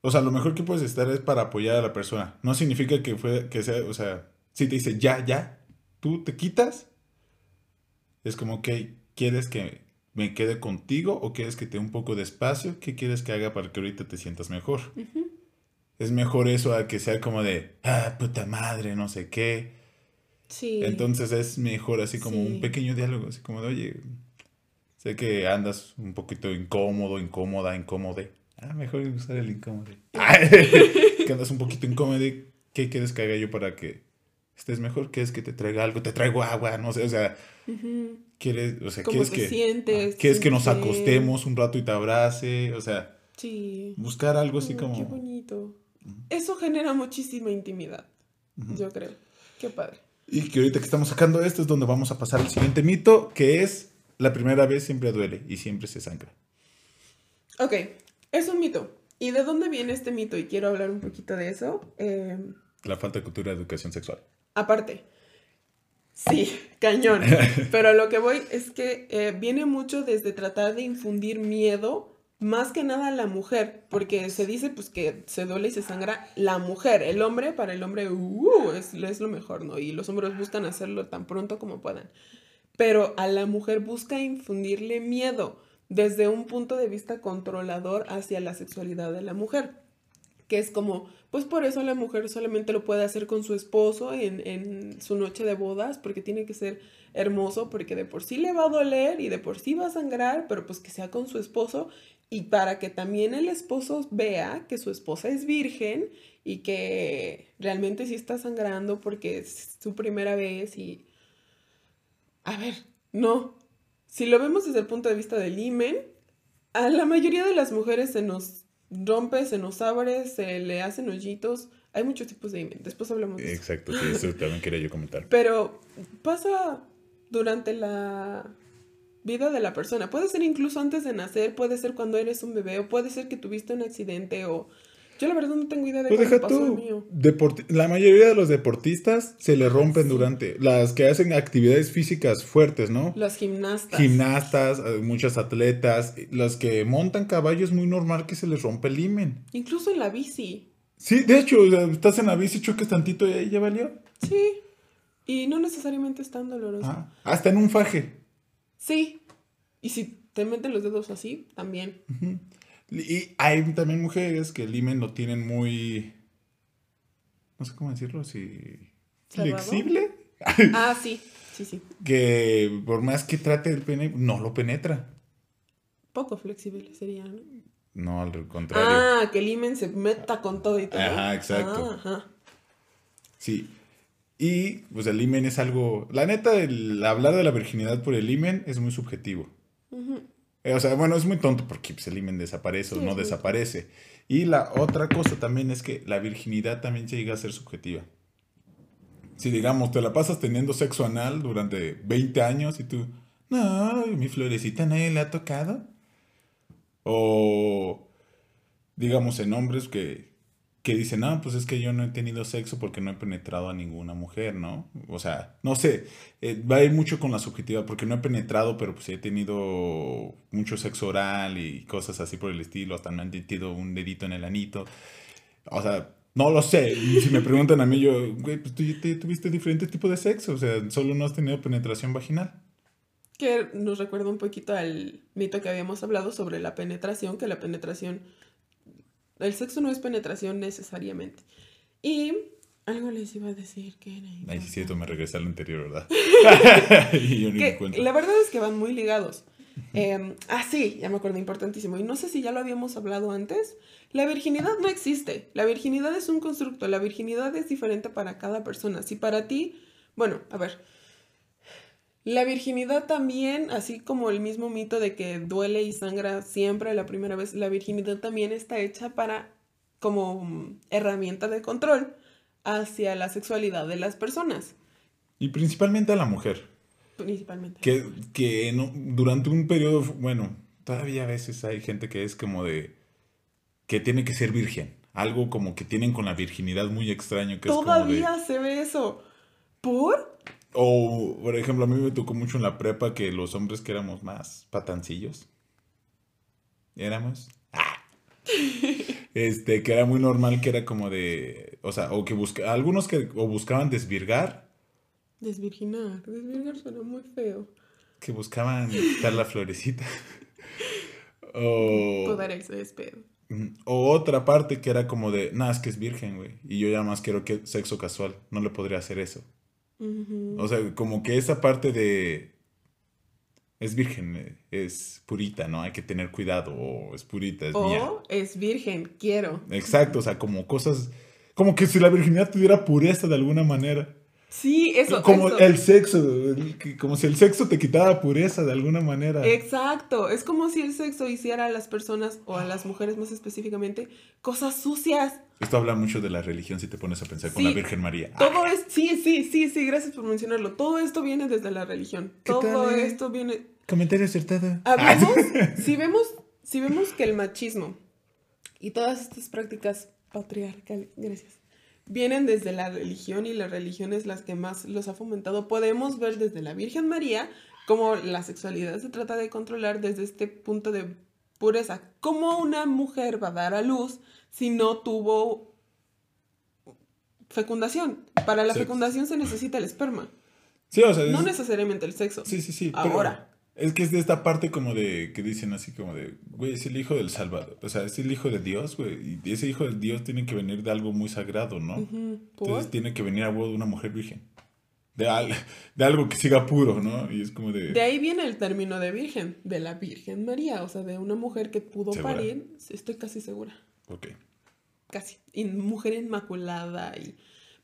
o sea, lo mejor que puedes estar es para apoyar a la persona. No significa que fue que sea, o sea, si te dice ya, ya, tú te quitas, es como que quieres que me quede contigo o quieres que te dé un poco de espacio, ¿qué quieres que haga para que ahorita te sientas mejor? Es mejor eso a que sea como de, ah, puta madre, no sé qué. Sí. Entonces es mejor así como un pequeño diálogo, así como de, oye, sé que andas un poquito incómodo, incómoda, incómode. Ah, mejor usar el incómodo. que andas un poquito incómodo. ¿Qué quieres que haga yo para que estés mejor? ¿Quieres que te traiga algo? Te traigo agua, no sé, o sea, quieres, o sea, quieres que sientes, quieres que nos acostemos un rato y te abrace, o sea, sí. buscar algo así como Qué bonito. Eso genera muchísima intimidad, yo creo. Qué padre. Y que ahorita que estamos sacando esto es donde vamos a pasar al siguiente mito, que es la primera vez siempre duele y siempre se sangra. Ok, es un mito. ¿Y de dónde viene este mito? Y quiero hablar un poquito de eso. Em, la falta de cultura de educación sexual. Aparte. Sí, cañón. Pero lo que voy es que eh, viene mucho desde tratar de infundir miedo más que nada la mujer, porque se dice pues que se duele y se sangra la mujer, el hombre para el hombre uh, es, es, lo mejor, ¿no? Y los hombres buscan hacerlo tan pronto como puedan. Pero a la mujer busca infundirle miedo desde un punto de vista controlador hacia la sexualidad de la mujer, que es como, pues por eso la mujer solamente lo puede hacer con su esposo en, en su noche de bodas, porque tiene que ser hermoso, porque de por sí le va a doler y de por sí va a sangrar, pero pues que sea con su esposo y para que también el esposo vea que su esposa es virgen y que realmente sí está sangrando porque es su primera vez y... A ver, no. Si lo vemos desde el punto de vista del imen, a la mayoría de las mujeres se nos rompe, se nos abre, se le hacen hoyitos. Hay muchos tipos de imen. Después hablamos de eso. Exacto, sí, eso también quería yo comentar. Pero pasa durante la vida de la persona. Puede ser incluso antes de nacer, puede ser cuando eres un bebé, o puede ser que tuviste un accidente, o... Yo la verdad no tengo idea de pues pasó mío. la mayoría de los deportistas se le rompen durante... Las que hacen actividades físicas fuertes, ¿no? Los gimnastas. Gimnastas, eh, muchos atletas. Las que montan caballos es muy normal que se les rompe el himen. Incluso en la bici. Sí, de hecho, estás en la bici, choques tantito y ahí ya valió. Sí. Y no necesariamente es tan doloroso. Ah, hasta en un faje. Sí. Y si te meten los dedos así, también. Y hay también mujeres que el imen lo tienen muy. No sé cómo decirlo, si. flexible. Ah, sí, sí, sí. Que por más que trate el pene, no lo penetra. Poco flexible sería, ¿no? No, al contrario. Ah, que el imen se meta con todo y todo. Ajá, exacto. ajá. Sí. Y pues el imen es algo, la neta, el hablar de la virginidad por el imen es muy subjetivo. Eh, o sea, bueno, es muy tonto porque pues, el imen desaparece o no desaparece. Y la otra cosa también es que la virginidad también llega a ser subjetiva. Si digamos, te la pasas teniendo sexo anal durante 20 años y tú, no, mi florecita nadie le ha tocado. O digamos, en hombres que, que dicen, ah, pues es que yo no he tenido sexo porque no he penetrado a ninguna mujer, ¿no? O sea, no sé, eh, va a ir mucho con la subjetiva, porque no he penetrado, pero pues he tenido mucho sexo oral y cosas así por el estilo, hasta me han metido un dedito en el anito. O sea, no lo sé. Y si me preguntan a mí, yo, güey, pues tú tuviste diferentes tipos de sexo, o sea, solo no has tenido penetración vaginal. Que nos recuerda un poquito al mito que habíamos hablado sobre la penetración, que la penetración el sexo no es penetración necesariamente. Y algo les iba a decir que era. Ay, sí, cierto, me regresé al anterior, ¿verdad? La verdad es que van muy ligados. Em, ah, sí, ya me acuerdo, importantísimo. Y no sé si ya lo habíamos hablado antes. La virginidad no existe. La virginidad es un constructo. La virginidad es diferente para cada persona. Si para ti, bueno, a ver, la virginidad también, así como el mismo mito de que duele y sangra siempre la primera vez, la virginidad también está hecha para como herramienta de control hacia la sexualidad de las personas. Y principalmente a la mujer. Principalmente. Que, que durante un periodo, bueno, todavía a veces hay gente que es como de que tiene que ser virgen. Algo como que tienen con la virginidad muy extraño. Que todavía se ve eso. ¿Por? O, por ejemplo, a mí me tocó mucho en la prepa que los hombres que éramos más patancillos. Éramos. Ah. Este, que era muy normal que era como de. O sea, o que busca, algunos que o buscaban desvirgar. Desvirginar. Desvirgar suena muy feo. Que buscaban quitar la florecita. o. Poder ese O otra parte que era como de, nada, es que es virgen, güey. Y yo ya más quiero que sexo casual. No le podría hacer eso. O sea, como que esa parte de... Es virgen, eh, es purita, ¿no? Hay que tener cuidado, o es purita, es o es virgen, quiero. Exacto, o sea, como cosas... Como que si la virginidad tuviera pureza de alguna manera. Sí, eso. Como el sexo, como si el sexo te quitara pureza de alguna manera. Exacto, es como si el sexo hiciera a las personas, o a las mujeres más específicamente, cosas sucias. Esto habla mucho de la religión si te pones a pensar con la Virgen María. Todo es, sí, sí, sí, sí, gracias por mencionarlo. Todo esto viene desde la religión. Todo eh? esto viene... Comentario acertado. si vemos, si vemos que el machismo y todas estas prácticas patriarcales, gracias vienen desde la religión y la religión es las que más los ha fomentado. Podemos ver desde la Virgen María cómo la sexualidad se trata de controlar desde este punto de pureza. ¿Cómo una mujer va a dar a luz si no tuvo fecundación? Para la fecundación se necesita el esperma. Sí, o sea, no necesariamente el sexo. Sí, sí, sí. Ahora. Es que es de esta parte como de, que dicen así como de, güey, es el hijo del Salvador, o sea, es el hijo de Dios, güey, y ese hijo de Dios tiene que venir de algo muy sagrado, ¿no? Entonces tiene que venir a huevo de una mujer virgen, de, de algo que siga puro, ¿no? Y es como de... De ahí viene el término de virgen, de la Virgen María, o sea, de una mujer que pudo parir, estoy casi segura. Ok. Casi, y mujer inmaculada y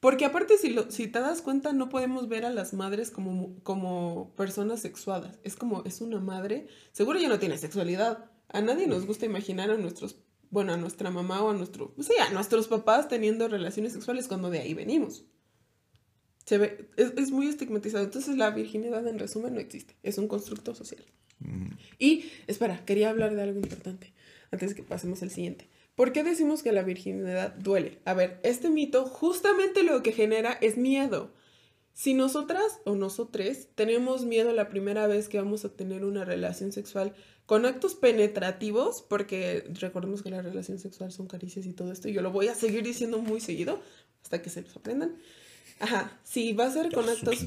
porque aparte, si, lo, si te das cuenta, no podemos ver a las madres como, como personas sexuadas. Es como, es una madre. Seguro ya no tiene sexualidad. A nadie nos gusta imaginar a nuestros, bueno, a nuestra mamá o a nuestro, sí, a nuestros papás teniendo relaciones sexuales cuando de ahí venimos. Se ve, es, muy estigmatizado. Entonces la virginidad en resumen no existe. Es un constructo social. Y, espera, quería hablar de algo importante antes que pasemos al siguiente. ¿Por qué decimos que la virginidad duele? A ver, este mito justamente lo que genera es miedo. Si nosotras o nosotros tenemos miedo la primera vez que vamos a tener una relación sexual con actos penetrativos, porque recordemos que la relación sexual son caricias y todo esto, y yo lo voy a seguir diciendo muy seguido hasta que se los aprendan. Ajá, si va a ser con actos...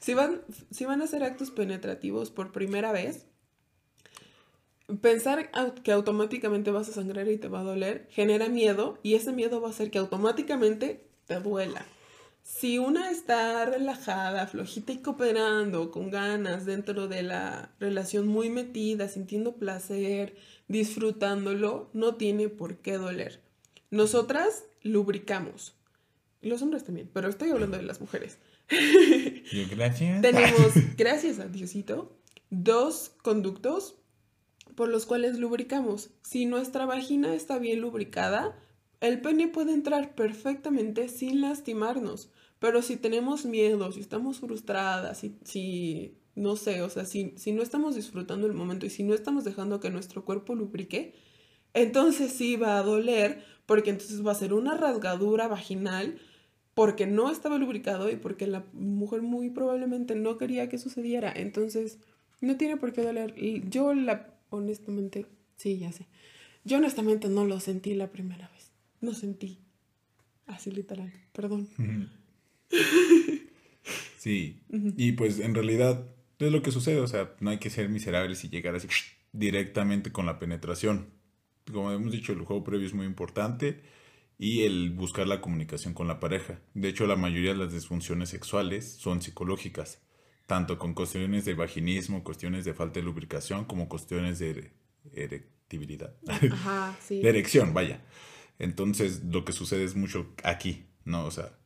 si, van, si van a ser actos penetrativos por primera vez, pensar que automáticamente vas a sangrar y te va a doler genera miedo y ese miedo va a hacer que automáticamente te duela. Si una está relajada, flojita y cooperando, con ganas dentro de la relación muy metida, sintiendo placer, disfrutándolo, no tiene por qué doler. Nosotras lubricamos. Los hombres también, pero estoy hablando de las mujeres. Gracias. Tenemos, gracias a Diosito, dos conductos por los cuales lubricamos. Si nuestra vagina está bien lubricada, el pene puede entrar perfectamente sin lastimarnos. Pero si tenemos miedo, si estamos frustradas, si, si no sé, o sea, si, si no estamos disfrutando el momento y si no estamos dejando que nuestro cuerpo lubrique, entonces sí va a doler porque entonces va a ser una rasgadura vaginal porque no estaba lubricado y porque la mujer muy probablemente no quería que sucediera. Entonces, no tiene por qué doler. Yo la, honestamente, sí, ya sé. Yo honestamente no lo sentí la primera vez. No sentí. Así literal, perdón. Sí. Y pues en realidad es lo que sucede. O sea, no hay que ser miserables y llegar así directamente con la penetración. Como hemos dicho, el juego previo es muy importante y el buscar la comunicación con la pareja. De hecho, la mayoría de las disfunciones sexuales son psicológicas, tanto con cuestiones de vaginismo, cuestiones de falta de lubricación, como cuestiones de erectibilidad. Ajá, sí. de erección, vaya. Entonces, lo que sucede es mucho aquí, ¿no? O sea,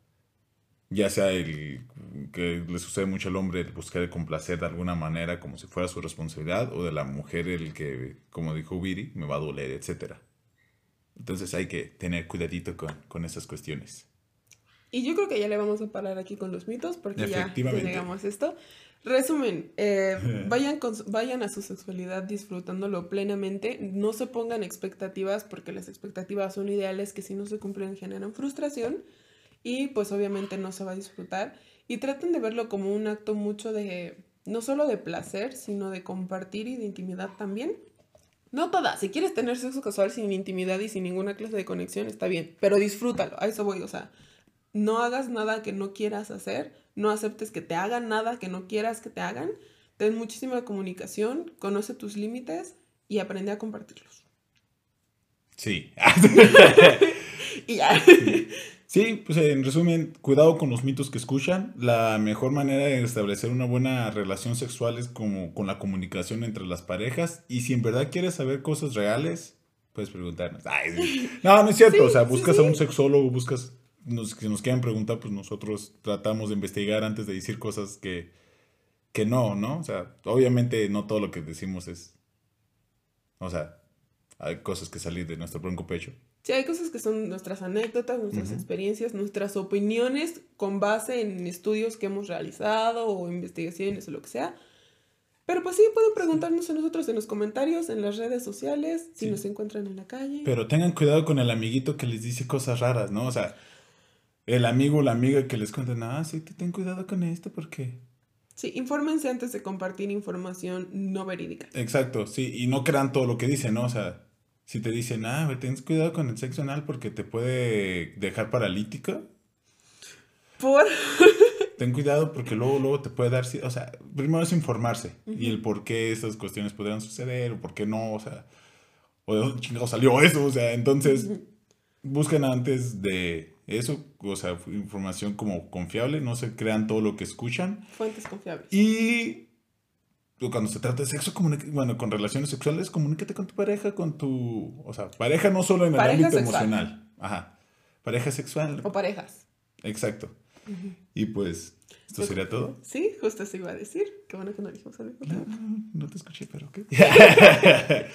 ya sea el que le sucede mucho al hombre el buscar complacer de alguna manera como si fuera su responsabilidad, o de la mujer el que, como dijo Viri, me va a doler, etcétera. Entonces hay que tener cuidadito con, con esas cuestiones. Y yo creo que ya le vamos a parar aquí con los mitos porque ya llegamos esto. Resumen, eh, vayan, con, vayan a su sexualidad disfrutándolo plenamente, no se pongan expectativas porque las expectativas son ideales que si no se cumplen generan frustración y pues obviamente no se va a disfrutar y traten de verlo como un acto mucho de, no solo de placer, sino de compartir y de intimidad también. No toda, si quieres tener sexo casual sin intimidad y sin ninguna clase de conexión, está bien, pero disfrútalo, a eso voy, o sea, no hagas nada que no quieras hacer, no aceptes que te hagan nada que no quieras que te hagan, ten muchísima comunicación, conoce tus límites y aprende a compartirlos. Sí. y ya. Sí, pues en resumen, cuidado con los mitos que escuchan. La mejor manera de establecer una buena relación sexual es como con la comunicación entre las parejas. Y si en verdad quieres saber cosas reales, puedes preguntarnos. No, no es cierto. o sea, buscas a un sexólogo, buscas. Nos, si nos quieran preguntar, pues nosotros tratamos de investigar antes de decir cosas que, que no, ¿no? O sea, obviamente no todo lo que decimos es. O sea, hay cosas que salir de nuestro bronco pecho. Sí, hay cosas que son nuestras anécdotas, nuestras experiencias, nuestras opiniones con base en estudios que hemos realizado o investigaciones o lo que sea. Pero pues sí, pueden preguntarnos a nosotros en los comentarios, en las redes sociales, si nos encuentran en la calle. Pero tengan cuidado con el amiguito que les dice cosas raras, ¿no? O sea, el amigo o la amiga que les cuenta, ah, sí, ten cuidado con esto porque... Sí, infórmense antes de compartir información no verídica. Exacto, sí, y no crean todo lo que dicen, ¿no? O sea, si te dicen, ah, ten cuidado con el sexo anal porque te puede dejar paralítica. ¿Por? ten cuidado porque luego, luego te puede dar, o sea, primero es informarse y el por qué esas cuestiones podrían suceder o por qué no, o sea, o de dónde chingado salió eso, o sea, entonces busquen antes de eso, o sea, información como confiable, no se crean todo lo que escuchan. Fuentes confiables. Y cuando se trata de sexo, bueno, con relaciones sexuales, comunícate con tu pareja, con tu, o sea, pareja no solo en el ámbito emocional, ajá, pareja sexual. O parejas. Exacto. Y pues, ¿esto sería todo? Sí, justo eso iba a decir. Qué bueno que no dijimos algo. No, no te escuché, pero qué.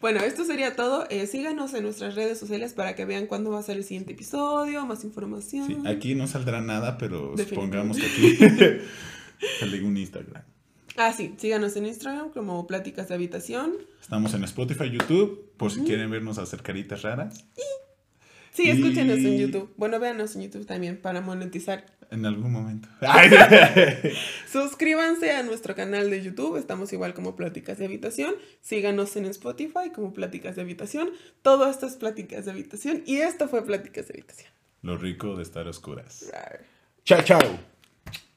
bueno, esto sería todo. Eh, síganos en nuestras redes sociales para que vean cuándo va a ser el siguiente episodio, más información. Sí, aquí no saldrá nada, pero supongamos que aquí sale un Instagram. Ah, sí, síganos en Instagram como Pláticas de Habitación. Estamos en Spotify, YouTube, por si quieren vernos hacer caritas raras. Sí, escúchenos en YouTube. Bueno, véanos en YouTube también para monetizar. En algún momento. Suscríbanse a nuestro canal de YouTube. Estamos igual como Pláticas de Habitación. Síganos en Spotify como Pláticas de Habitación. Todo esto es Pláticas de Habitación. Y esto fue Pláticas de Habitación. Lo rico de estar oscuras. Chao, chao.